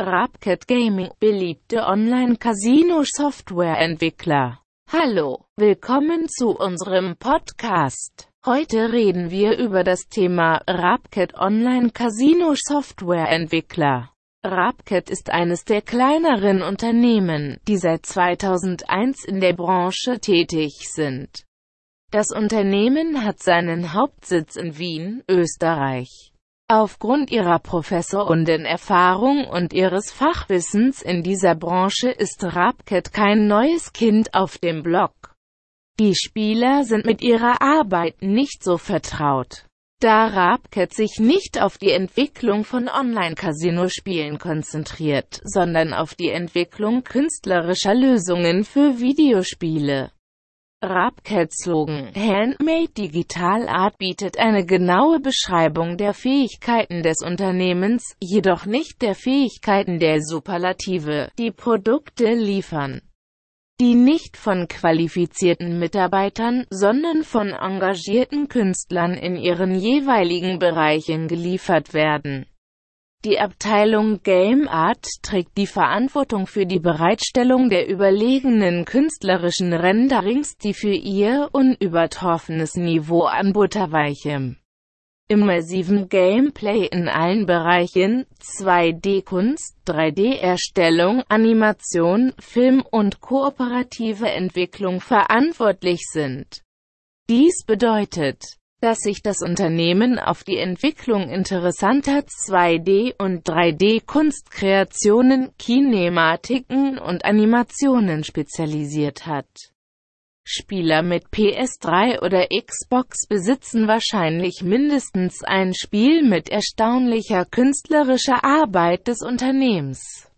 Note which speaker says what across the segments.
Speaker 1: Rapcat Gaming, beliebte Online-Casino-Software-Entwickler. Hallo, willkommen zu unserem Podcast. Heute reden wir über das Thema Rapcat Online-Casino-Software-Entwickler. Rapcat ist eines der kleineren Unternehmen, die seit 2001 in der Branche tätig sind. Das Unternehmen hat seinen Hauptsitz in Wien, Österreich. Aufgrund ihrer Professorendenerfahrung und ihres Fachwissens in dieser Branche ist Rapcat kein neues Kind auf dem Blog. Die Spieler sind mit ihrer Arbeit nicht so vertraut. Da Rapcat sich nicht auf die Entwicklung von Online-Casino-Spielen konzentriert, sondern auf die Entwicklung künstlerischer Lösungen für Videospiele. Rapcat-Slogan Handmade Digital Art bietet eine genaue Beschreibung der Fähigkeiten des Unternehmens, jedoch nicht der Fähigkeiten der Superlative, die Produkte liefern, die nicht von qualifizierten Mitarbeitern, sondern von engagierten Künstlern in ihren jeweiligen Bereichen geliefert werden. Die Abteilung Game Art trägt die Verantwortung für die Bereitstellung der überlegenen künstlerischen Renderings, die für ihr unübertroffenes Niveau an butterweichem, immersiven Gameplay in allen Bereichen, 2D-Kunst, 3D-Erstellung, Animation, Film und kooperative Entwicklung verantwortlich sind. Dies bedeutet, dass sich das Unternehmen auf die Entwicklung interessanter 2D- und 3D-Kunstkreationen, Kinematiken und Animationen spezialisiert hat. Spieler mit PS3 oder Xbox besitzen wahrscheinlich mindestens ein Spiel mit erstaunlicher künstlerischer Arbeit des Unternehmens.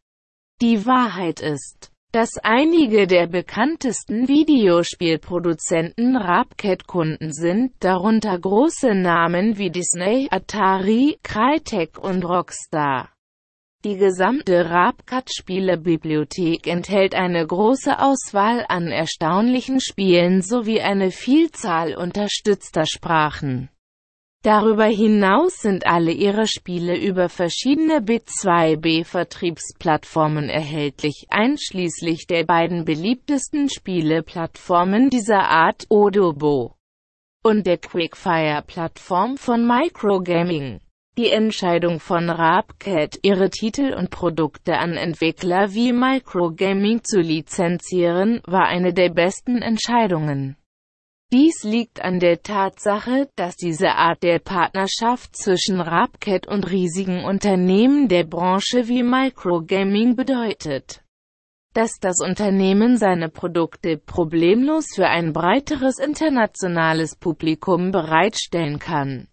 Speaker 1: Die Wahrheit ist, dass einige der bekanntesten Videospielproduzenten Rapcat-Kunden sind, darunter große Namen wie Disney, Atari, Crytek und Rockstar. Die gesamte Rapcat-Spielebibliothek enthält eine große Auswahl an erstaunlichen Spielen sowie eine Vielzahl unterstützter Sprachen. Darüber hinaus sind alle ihre Spiele über verschiedene Bit2B-Vertriebsplattformen erhältlich, einschließlich der beiden beliebtesten Spieleplattformen dieser Art, Odobo und der Quickfire-Plattform von Microgaming. Die Entscheidung von Rapcat, ihre Titel und Produkte an Entwickler wie Microgaming zu lizenzieren, war eine der besten Entscheidungen. Dies liegt an der Tatsache, dass diese Art der Partnerschaft zwischen Rapcat und riesigen Unternehmen der Branche wie Microgaming bedeutet, dass das Unternehmen seine Produkte problemlos für ein breiteres internationales Publikum bereitstellen kann.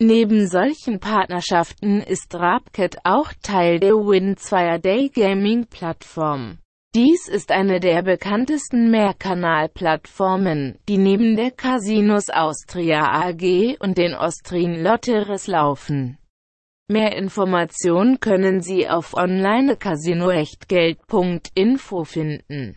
Speaker 1: Neben solchen Partnerschaften ist Rapcat auch Teil der Win2Day Gaming Plattform. Dies ist eine der bekanntesten Mehrkanal-Plattformen, die neben der Casinos Austria AG und den Austrian Lotteries laufen. Mehr Informationen können Sie auf onlinecasinoechtgeld.info finden.